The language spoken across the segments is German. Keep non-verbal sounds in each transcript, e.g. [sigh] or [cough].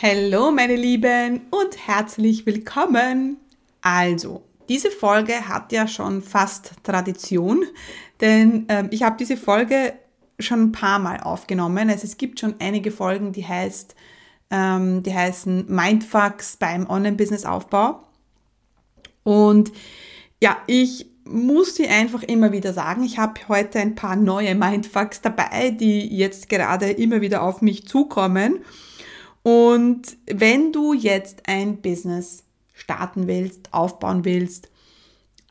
Hallo meine Lieben und herzlich willkommen. Also, diese Folge hat ja schon fast Tradition, denn ähm, ich habe diese Folge schon ein paar Mal aufgenommen. Also es gibt schon einige Folgen, die heißt, ähm, die heißen Mindfucks beim Online-Business-Aufbau. Und ja, ich muss sie einfach immer wieder sagen. Ich habe heute ein paar neue Mindfucks dabei, die jetzt gerade immer wieder auf mich zukommen. Und wenn du jetzt ein Business starten willst, aufbauen willst,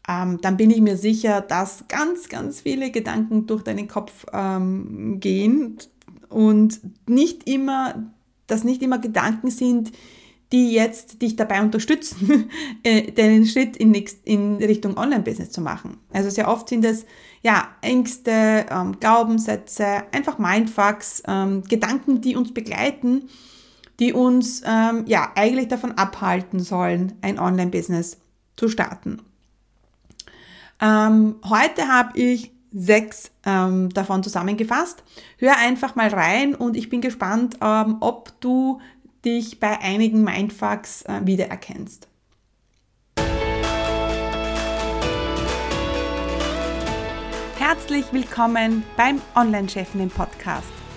ähm, dann bin ich mir sicher, dass ganz, ganz viele Gedanken durch deinen Kopf ähm, gehen und nicht immer, dass nicht immer Gedanken sind, die jetzt dich dabei unterstützen, [laughs] äh, den Schritt in, in Richtung Online-Business zu machen. Also sehr oft sind es ja Ängste, ähm, Glaubenssätze, einfach Mindfucks, ähm, Gedanken, die uns begleiten, die uns ähm, ja eigentlich davon abhalten sollen, ein Online-Business zu starten. Ähm, heute habe ich sechs ähm, davon zusammengefasst. Hör einfach mal rein und ich bin gespannt, ähm, ob du dich bei einigen Mindfucks äh, wiedererkennst. Herzlich willkommen beim Online-Chefinnen Podcast.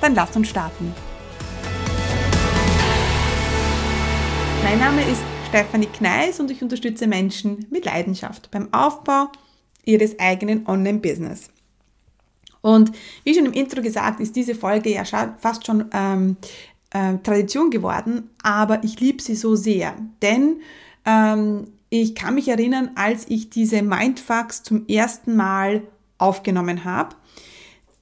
Dann lass uns starten. Mein Name ist Stefanie Kneis und ich unterstütze Menschen mit Leidenschaft beim Aufbau ihres eigenen Online-Business. Und wie schon im Intro gesagt, ist diese Folge ja fast schon ähm, äh, Tradition geworden, aber ich liebe sie so sehr, denn ähm, ich kann mich erinnern, als ich diese Mindfucks zum ersten Mal aufgenommen habe.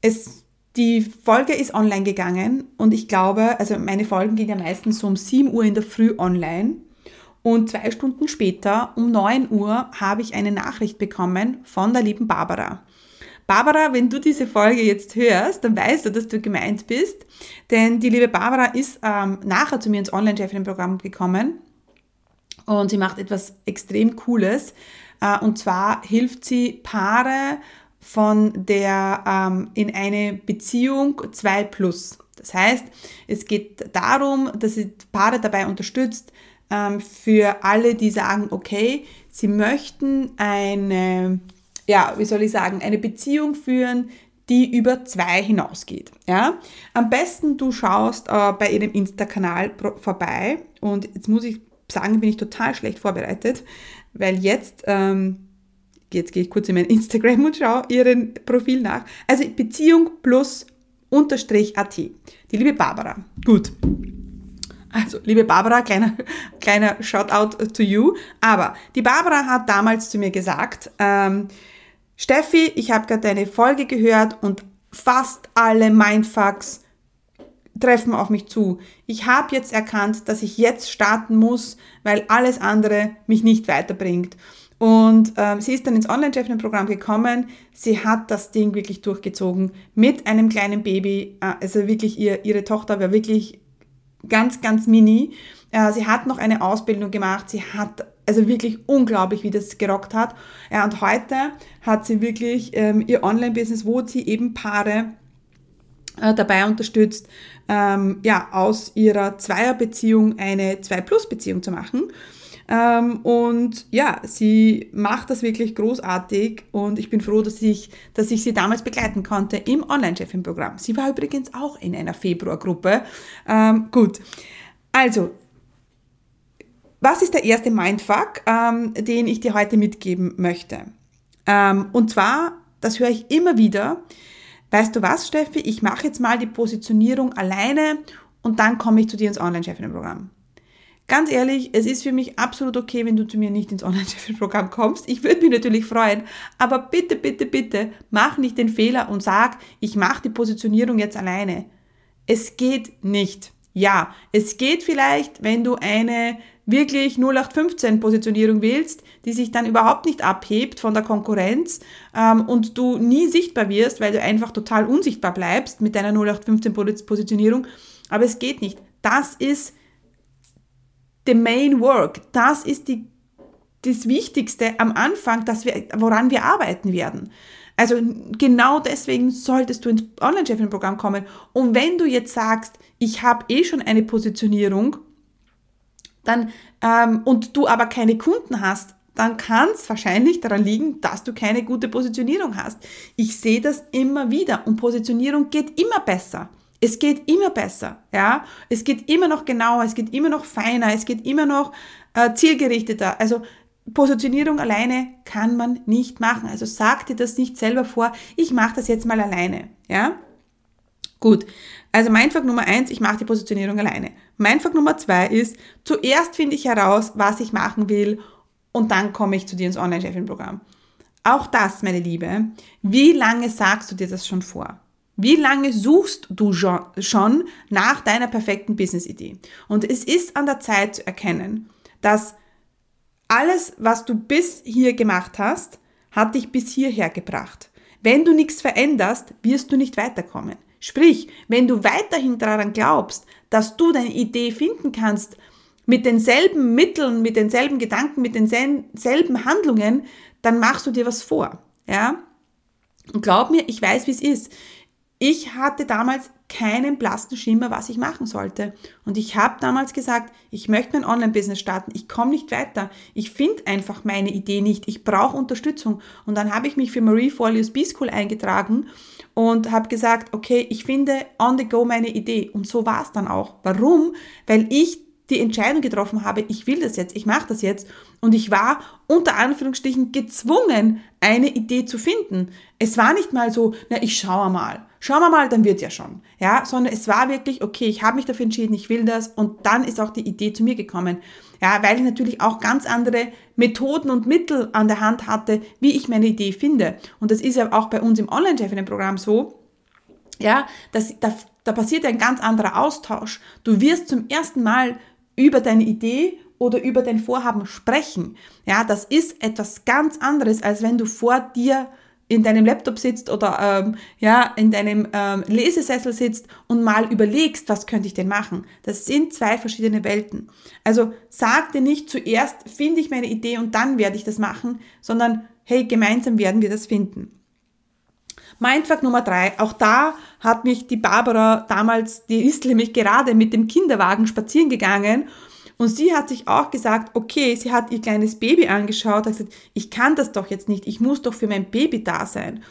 Es, die Folge ist online gegangen und ich glaube, also meine Folgen gehen ja meistens so um 7 Uhr in der Früh online. Und zwei Stunden später, um 9 Uhr, habe ich eine Nachricht bekommen von der lieben Barbara. Barbara, wenn du diese Folge jetzt hörst, dann weißt du, dass du gemeint bist. Denn die liebe Barbara ist ähm, nachher zu mir ins Online-Chefinnen-Programm gekommen und sie macht etwas extrem Cooles. Äh, und zwar hilft sie Paare von der ähm, in eine Beziehung 2 plus. Das heißt, es geht darum, dass sie Paare dabei unterstützt, ähm, für alle, die sagen, okay, sie möchten eine ja, wie soll ich sagen, eine Beziehung führen, die über zwei hinausgeht. Ja? Am besten du schaust äh, bei ihrem Insta-Kanal vorbei und jetzt muss ich sagen, bin ich total schlecht vorbereitet, weil jetzt, ähm, jetzt gehe ich kurz in mein Instagram und schaue ihren Profil nach. Also Beziehung plus unterstrich AT. Die liebe Barbara. Gut. Also, liebe Barbara, kleiner, [laughs] kleiner Shoutout to you. Aber die Barbara hat damals zu mir gesagt, ähm, Steffi, ich habe gerade deine Folge gehört und fast alle Mindfucks treffen auf mich zu. Ich habe jetzt erkannt, dass ich jetzt starten muss, weil alles andere mich nicht weiterbringt. Und ähm, sie ist dann ins Online-Chefin-Programm gekommen. Sie hat das Ding wirklich durchgezogen mit einem kleinen Baby. Äh, also wirklich, ihr, ihre Tochter war wirklich ganz, ganz mini. Äh, sie hat noch eine Ausbildung gemacht. Sie hat also wirklich unglaublich, wie das gerockt hat. Ja, und heute hat sie wirklich ähm, ihr Online-Business, wo sie eben Paare äh, dabei unterstützt, ähm, ja, aus ihrer Zweierbeziehung eine 2-Plus-Beziehung zu machen. Ähm, und ja, sie macht das wirklich großartig und ich bin froh, dass ich, dass ich sie damals begleiten konnte im Online-Chefin-Programm. Sie war übrigens auch in einer Februargruppe. Ähm, gut. Also, was ist der erste Mindfuck, ähm, den ich dir heute mitgeben möchte? Ähm, und zwar, das höre ich immer wieder, weißt du was, Steffi, ich mache jetzt mal die Positionierung alleine und dann komme ich zu dir ins Online-Chefinnen-Programm. Ganz ehrlich, es ist für mich absolut okay, wenn du zu mir nicht ins Online-Chefinnen-Programm kommst. Ich würde mich natürlich freuen, aber bitte, bitte, bitte, mach nicht den Fehler und sag, ich mache die Positionierung jetzt alleine. Es geht nicht. Ja, es geht vielleicht, wenn du eine wirklich 0815 Positionierung willst, die sich dann überhaupt nicht abhebt von der Konkurrenz ähm, und du nie sichtbar wirst, weil du einfach total unsichtbar bleibst mit deiner 0815 Positionierung. Aber es geht nicht. Das ist the main work. Das ist die, das Wichtigste am Anfang, dass wir, woran wir arbeiten werden. Also genau deswegen solltest du ins Online-Chefin-Programm kommen. Und wenn du jetzt sagst, ich habe eh schon eine Positionierung, dann, ähm, und du aber keine Kunden hast, dann kann es wahrscheinlich daran liegen, dass du keine gute Positionierung hast. Ich sehe das immer wieder und Positionierung geht immer besser. Es geht immer besser, ja. Es geht immer noch genauer, es geht immer noch feiner, es geht immer noch äh, zielgerichteter. Also Positionierung alleine kann man nicht machen. Also sag dir das nicht selber vor, ich mache das jetzt mal alleine, ja. Gut, also Mindfuck Nummer eins, ich mache die Positionierung alleine. Mindfuck Nummer zwei ist, zuerst finde ich heraus, was ich machen will und dann komme ich zu dir ins Online-Chefin-Programm. Auch das, meine Liebe, wie lange sagst du dir das schon vor? Wie lange suchst du schon nach deiner perfekten Business-Idee? Und es ist an der Zeit zu erkennen, dass alles, was du bis hier gemacht hast, hat dich bis hierher gebracht. Wenn du nichts veränderst, wirst du nicht weiterkommen. Sprich, wenn du weiterhin daran glaubst, dass du deine Idee finden kannst, mit denselben Mitteln, mit denselben Gedanken, mit denselben Handlungen, dann machst du dir was vor. Ja? Und glaub mir, ich weiß, wie es ist. Ich hatte damals keinen blassen Schimmer, was ich machen sollte. Und ich habe damals gesagt, ich möchte mein Online-Business starten, ich komme nicht weiter, ich finde einfach meine Idee nicht, ich brauche Unterstützung. Und dann habe ich mich für Marie Forleo's B-School eingetragen und habe gesagt, okay, ich finde on the go meine Idee. Und so war es dann auch. Warum? Weil ich die Entscheidung getroffen habe, ich will das jetzt, ich mache das jetzt. Und ich war unter Anführungsstrichen gezwungen, eine Idee zu finden. Es war nicht mal so, na, ich schaue mal. Schauen wir mal, dann wird ja schon. Ja, sondern es war wirklich, okay, ich habe mich dafür entschieden, ich will das. Und dann ist auch die Idee zu mir gekommen. Ja, weil ich natürlich auch ganz andere Methoden und Mittel an der Hand hatte, wie ich meine Idee finde. Und das ist ja auch bei uns im Online-Chefinnen-Programm so. Ja, das, da, da passiert ein ganz anderer Austausch. Du wirst zum ersten Mal über deine Idee oder über dein Vorhaben sprechen. Ja, das ist etwas ganz anderes, als wenn du vor dir in deinem Laptop sitzt oder ähm, ja in deinem ähm, Lesesessel sitzt und mal überlegst, was könnte ich denn machen. Das sind zwei verschiedene Welten. Also sag dir nicht zuerst finde ich meine Idee und dann werde ich das machen, sondern hey gemeinsam werden wir das finden. Mindfuck Nummer drei. Auch da hat mich die Barbara damals, die ist nämlich gerade mit dem Kinderwagen spazieren gegangen und sie hat sich auch gesagt, okay, sie hat ihr kleines Baby angeschaut, hat gesagt, ich kann das doch jetzt nicht, ich muss doch für mein Baby da sein.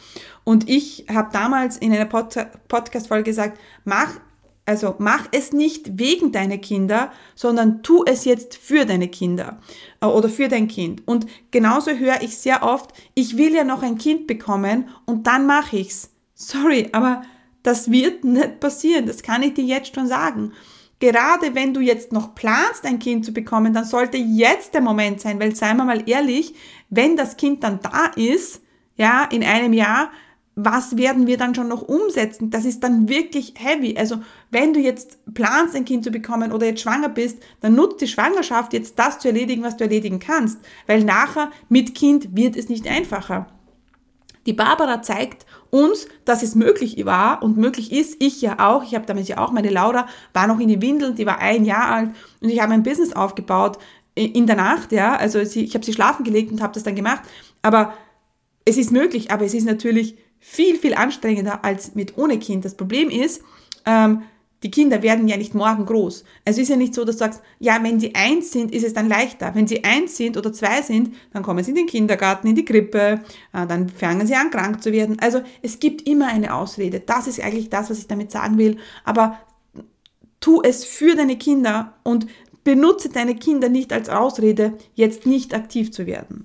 Und ich habe damals in einer Pod Podcast-Folge gesagt, mach also mach es nicht wegen deiner Kinder, sondern tu es jetzt für deine Kinder äh, oder für dein Kind. Und genauso höre ich sehr oft, ich will ja noch ein Kind bekommen und dann mache ich's. Sorry, aber das wird [laughs] nicht passieren. Das kann ich dir jetzt schon sagen. Gerade wenn du jetzt noch planst, ein Kind zu bekommen, dann sollte jetzt der Moment sein, weil seien wir mal ehrlich, wenn das Kind dann da ist, ja, in einem Jahr, was werden wir dann schon noch umsetzen? Das ist dann wirklich heavy. Also wenn du jetzt planst, ein Kind zu bekommen oder jetzt schwanger bist, dann nutzt die Schwangerschaft jetzt das zu erledigen, was du erledigen kannst, weil nachher mit Kind wird es nicht einfacher. Die Barbara zeigt uns, dass es möglich war und möglich ist. Ich ja auch. Ich habe damals ja auch, meine Laura war noch in die Windeln, die war ein Jahr alt und ich habe ein Business aufgebaut in der Nacht, ja. Also ich habe sie schlafen gelegt und habe das dann gemacht. Aber es ist möglich, aber es ist natürlich viel, viel anstrengender als mit ohne Kind. Das Problem ist, ähm, die Kinder werden ja nicht morgen groß. Also ist ja nicht so, dass du sagst, ja, wenn sie eins sind, ist es dann leichter. Wenn sie eins sind oder zwei sind, dann kommen sie in den Kindergarten, in die Krippe, äh, dann fangen sie an, krank zu werden. Also es gibt immer eine Ausrede. Das ist eigentlich das, was ich damit sagen will. Aber tu es für deine Kinder und benutze deine Kinder nicht als Ausrede, jetzt nicht aktiv zu werden.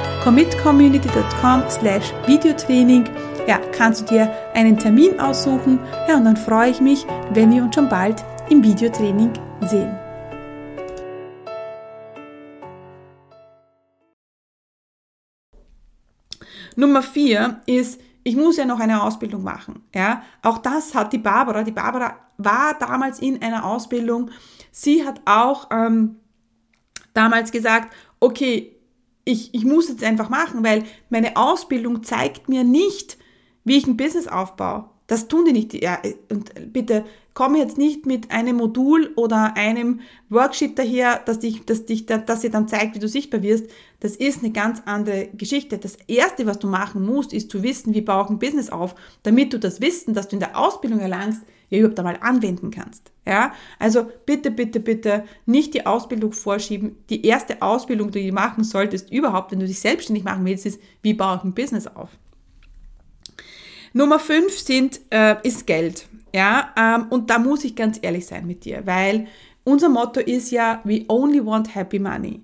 commitcommunity.com slash Videotraining ja, kannst du dir einen Termin aussuchen. Ja, und dann freue ich mich, wenn wir uns schon bald im Videotraining sehen. Nummer vier ist, ich muss ja noch eine Ausbildung machen. Ja, auch das hat die Barbara. Die Barbara war damals in einer Ausbildung. Sie hat auch ähm, damals gesagt, okay, ich, ich muss jetzt einfach machen, weil meine Ausbildung zeigt mir nicht, wie ich ein Business aufbaue. Das tun die nicht. Ja, und bitte komm jetzt nicht mit einem Modul oder einem Worksheet daher, dass dich, dass dich, dass dir dann zeigt, wie du sichtbar wirst. Das ist eine ganz andere Geschichte. Das erste, was du machen musst, ist zu wissen, wie baue ich ein Business auf, damit du das Wissen, das du in der Ausbildung erlangst, überhaupt einmal anwenden kannst. Ja, also bitte, bitte, bitte nicht die Ausbildung vorschieben. Die erste Ausbildung, die du machen solltest, überhaupt, wenn du dich selbstständig machen willst, ist, wie baue ich ein Business auf. Nummer fünf sind, äh, ist Geld. Ja, ähm, und da muss ich ganz ehrlich sein mit dir, weil unser Motto ist ja, we only want happy money.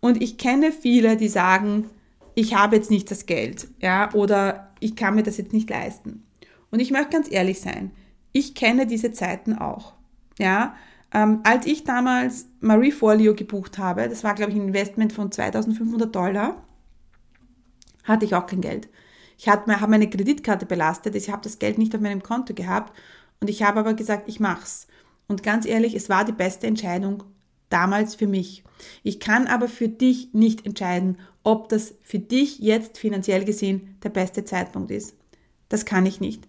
Und ich kenne viele, die sagen, ich habe jetzt nicht das Geld, ja, oder ich kann mir das jetzt nicht leisten. Und ich möchte ganz ehrlich sein, ich kenne diese Zeiten auch, ja. Ähm, als ich damals Marie Forleo gebucht habe, das war, glaube ich, ein Investment von 2500 Dollar, hatte ich auch kein Geld. Ich habe meine Kreditkarte belastet, ich habe das Geld nicht auf meinem Konto gehabt und ich habe aber gesagt, ich mach's. Und ganz ehrlich, es war die beste Entscheidung damals für mich. Ich kann aber für dich nicht entscheiden, ob das für dich jetzt finanziell gesehen der beste Zeitpunkt ist. Das kann ich nicht.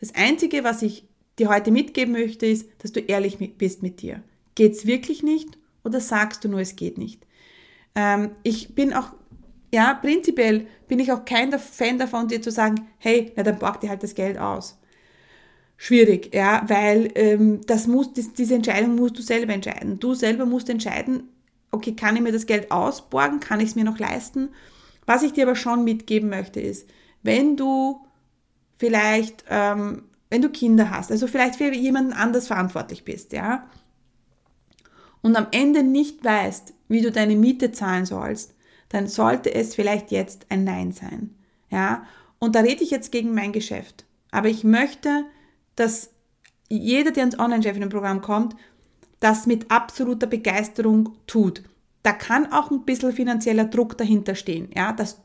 Das Einzige, was ich dir heute mitgeben möchte, ist, dass du ehrlich bist mit dir. Geht's wirklich nicht oder sagst du nur, es geht nicht? Ähm, ich bin auch ja, prinzipiell bin ich auch kein Fan davon, dir zu sagen, hey, na dann borg dir halt das Geld aus. Schwierig, ja, weil ähm, das muss, das, diese Entscheidung musst du selber entscheiden. Du selber musst entscheiden, okay, kann ich mir das Geld ausborgen, kann ich es mir noch leisten? Was ich dir aber schon mitgeben möchte ist, wenn du vielleicht, ähm, wenn du Kinder hast, also vielleicht für jemanden anders verantwortlich bist, ja, und am Ende nicht weißt, wie du deine Miete zahlen sollst, dann sollte es vielleicht jetzt ein Nein sein. Ja, und da rede ich jetzt gegen mein Geschäft. Aber ich möchte, dass jeder, der ins Online-Chefinnen-Programm kommt, das mit absoluter Begeisterung tut. Da kann auch ein bisschen finanzieller Druck dahinter stehen. Ja, das,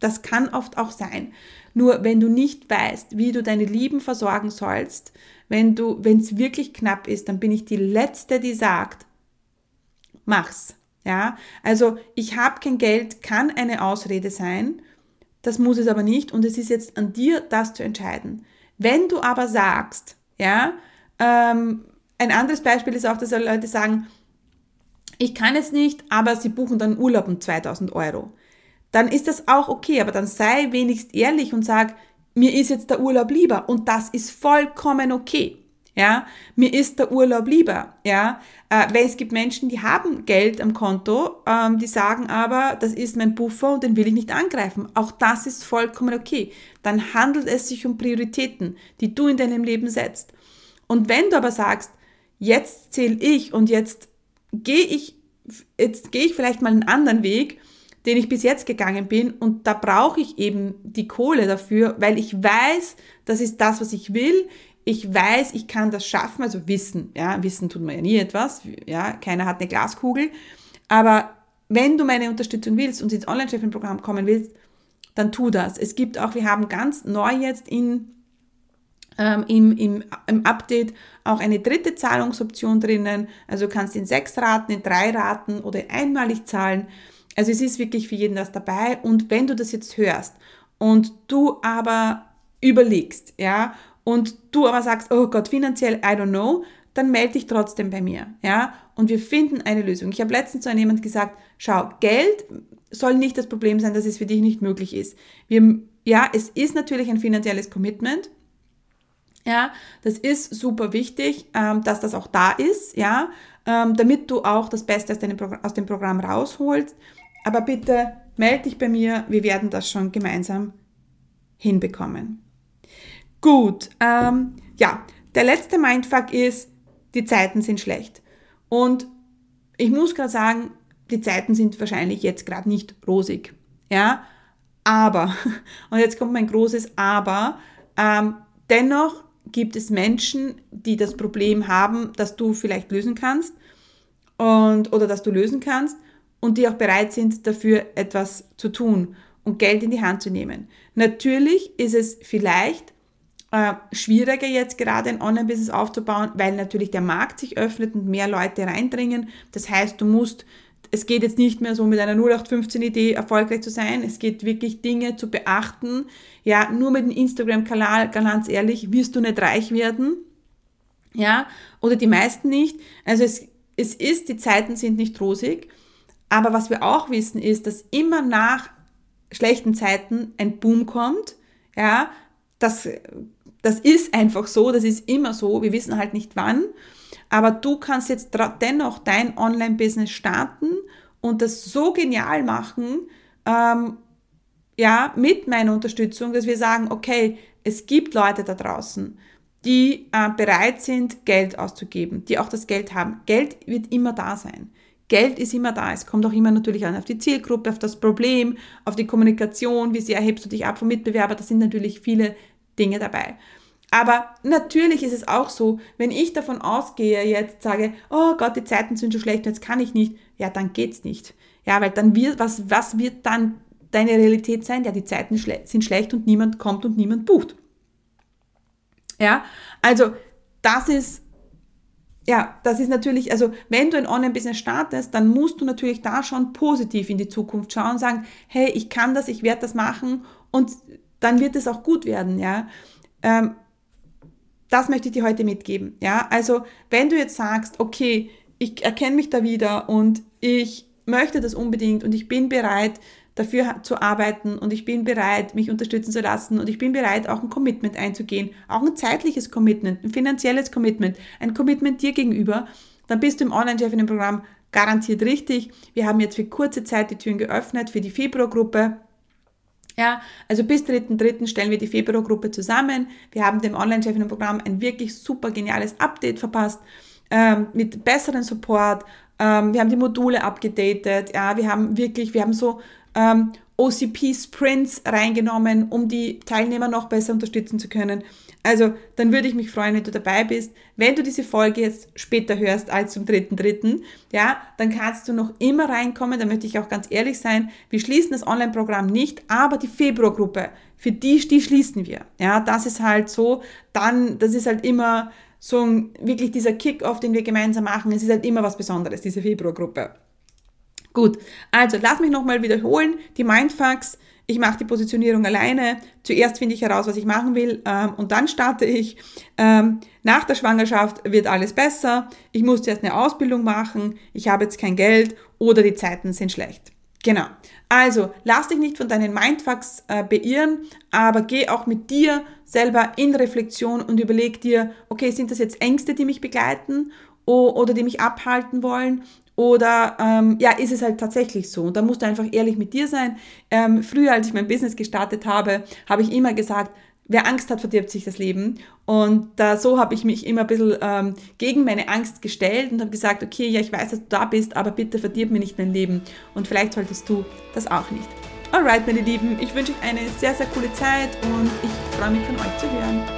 das kann oft auch sein. Nur wenn du nicht weißt, wie du deine Lieben versorgen sollst, wenn du, wenn es wirklich knapp ist, dann bin ich die Letzte, die sagt, mach's. Ja, also ich habe kein Geld, kann eine Ausrede sein, das muss es aber nicht und es ist jetzt an dir, das zu entscheiden. Wenn du aber sagst, ja, ähm, ein anderes Beispiel ist auch, dass Leute sagen, ich kann es nicht, aber sie buchen dann Urlaub um 2000 Euro. Dann ist das auch okay, aber dann sei wenigst ehrlich und sag, mir ist jetzt der Urlaub lieber und das ist vollkommen okay. Ja, mir ist der Urlaub lieber, ja, äh, weil es gibt Menschen, die haben Geld am Konto, ähm, die sagen aber, das ist mein Buffer und den will ich nicht angreifen. Auch das ist vollkommen okay. Dann handelt es sich um Prioritäten, die du in deinem Leben setzt. Und wenn du aber sagst, jetzt zähle ich und jetzt gehe ich, jetzt gehe ich vielleicht mal einen anderen Weg, den ich bis jetzt gegangen bin und da brauche ich eben die Kohle dafür, weil ich weiß, das ist das, was ich will ich weiß, ich kann das schaffen, also Wissen, ja, Wissen tut man ja nie etwas, ja, keiner hat eine Glaskugel, aber wenn du meine Unterstützung willst und ins Online-Chefin-Programm kommen willst, dann tu das. Es gibt auch, wir haben ganz neu jetzt in, ähm, im, im, im Update auch eine dritte Zahlungsoption drinnen. Also du kannst in sechs Raten, in drei Raten oder einmalig zahlen. Also es ist wirklich für jeden das dabei. Und wenn du das jetzt hörst und du aber überlegst, ja, und du aber sagst, oh Gott, finanziell, I don't know, dann melde dich trotzdem bei mir, ja, und wir finden eine Lösung. Ich habe letztens zu jemand gesagt, schau, Geld soll nicht das Problem sein, dass es für dich nicht möglich ist. Wir, ja, es ist natürlich ein finanzielles Commitment, ja, das ist super wichtig, ähm, dass das auch da ist, ja, ähm, damit du auch das Beste aus, deinem aus dem Programm rausholst. Aber bitte melde dich bei mir, wir werden das schon gemeinsam hinbekommen. Gut, ähm, ja, der letzte Mindfuck ist, die Zeiten sind schlecht. Und ich muss gerade sagen, die Zeiten sind wahrscheinlich jetzt gerade nicht rosig. Ja, aber, [laughs] und jetzt kommt mein großes Aber, ähm, dennoch gibt es Menschen, die das Problem haben, dass du vielleicht lösen kannst und, oder dass du lösen kannst und die auch bereit sind, dafür etwas zu tun und Geld in die Hand zu nehmen. Natürlich ist es vielleicht äh, schwieriger jetzt gerade ein Online-Business aufzubauen, weil natürlich der Markt sich öffnet und mehr Leute reindringen. Das heißt, du musst, es geht jetzt nicht mehr so mit einer 0815-Idee erfolgreich zu sein. Es geht wirklich Dinge zu beachten. Ja, nur mit dem Instagram-Kanal, ganz ehrlich, wirst du nicht reich werden. Ja, oder die meisten nicht. Also es, es ist, die Zeiten sind nicht rosig. Aber was wir auch wissen ist, dass immer nach schlechten Zeiten ein Boom kommt. Ja, das das ist einfach so, das ist immer so, wir wissen halt nicht wann, aber du kannst jetzt dennoch dein Online-Business starten und das so genial machen, ähm, ja, mit meiner Unterstützung, dass wir sagen, okay, es gibt Leute da draußen, die äh, bereit sind, Geld auszugeben, die auch das Geld haben. Geld wird immer da sein. Geld ist immer da. Es kommt auch immer natürlich an auf die Zielgruppe, auf das Problem, auf die Kommunikation, wie sehr hebst du dich ab vom Mitbewerber. Das sind natürlich viele Dinge dabei. Aber natürlich ist es auch so, wenn ich davon ausgehe, jetzt sage, oh Gott, die Zeiten sind so schlecht, jetzt kann ich nicht, ja, dann geht's nicht. Ja, weil dann wird, was, was wird dann deine Realität sein? Ja, die Zeiten schle sind schlecht und niemand kommt und niemand bucht. Ja, also das ist, ja, das ist natürlich, also wenn du ein Online-Business startest, dann musst du natürlich da schon positiv in die Zukunft schauen sagen, hey, ich kann das, ich werde das machen und dann wird es auch gut werden, ja. Ähm, das möchte ich dir heute mitgeben. Ja, also wenn du jetzt sagst, okay, ich erkenne mich da wieder und ich möchte das unbedingt und ich bin bereit, dafür zu arbeiten und ich bin bereit, mich unterstützen zu lassen und ich bin bereit, auch ein Commitment einzugehen, auch ein zeitliches Commitment, ein finanzielles Commitment, ein Commitment dir gegenüber, dann bist du im Online-Chef in dem Programm garantiert richtig. Wir haben jetzt für kurze Zeit die Türen geöffnet für die Februargruppe. Ja, also bis 3.3. stellen wir die Februargruppe zusammen. Wir haben dem Online-Chefinnen-Programm ein wirklich super geniales Update verpasst, ähm, mit besseren Support. Ähm, wir haben die Module abgedatet. Ja, wir haben wirklich, wir haben so ähm, OCP-Sprints reingenommen, um die Teilnehmer noch besser unterstützen zu können. Also, dann würde ich mich freuen, wenn du dabei bist. Wenn du diese Folge jetzt später hörst als zum dritten dritten, ja, dann kannst du noch immer reinkommen. Da möchte ich auch ganz ehrlich sein. Wir schließen das Online-Programm nicht, aber die Februargruppe, für die, die schließen wir. Ja, das ist halt so. Dann, das ist halt immer so ein, wirklich dieser Kick-Off, den wir gemeinsam machen. Es ist halt immer was Besonderes, diese Februargruppe. Gut, also lass mich nochmal wiederholen. Die Mindfucks, ich mache die Positionierung alleine. Zuerst finde ich heraus, was ich machen will ähm, und dann starte ich. Ähm, nach der Schwangerschaft wird alles besser. Ich muss zuerst eine Ausbildung machen. Ich habe jetzt kein Geld oder die Zeiten sind schlecht. Genau. Also lass dich nicht von deinen Mindfucks äh, beirren, aber geh auch mit dir selber in Reflexion und überleg dir, okay, sind das jetzt Ängste, die mich begleiten oder die mich abhalten wollen? Oder ähm, ja, ist es halt tatsächlich so? Und da musst du einfach ehrlich mit dir sein. Ähm, früher, als ich mein Business gestartet habe, habe ich immer gesagt, wer Angst hat, verdirbt sich das Leben. Und da so habe ich mich immer ein bisschen ähm, gegen meine Angst gestellt und habe gesagt, okay, ja, ich weiß, dass du da bist, aber bitte verdirb mir nicht mein Leben. Und vielleicht solltest du das auch nicht. Alright, meine Lieben, ich wünsche euch eine sehr, sehr coole Zeit und ich freue mich von euch zu hören.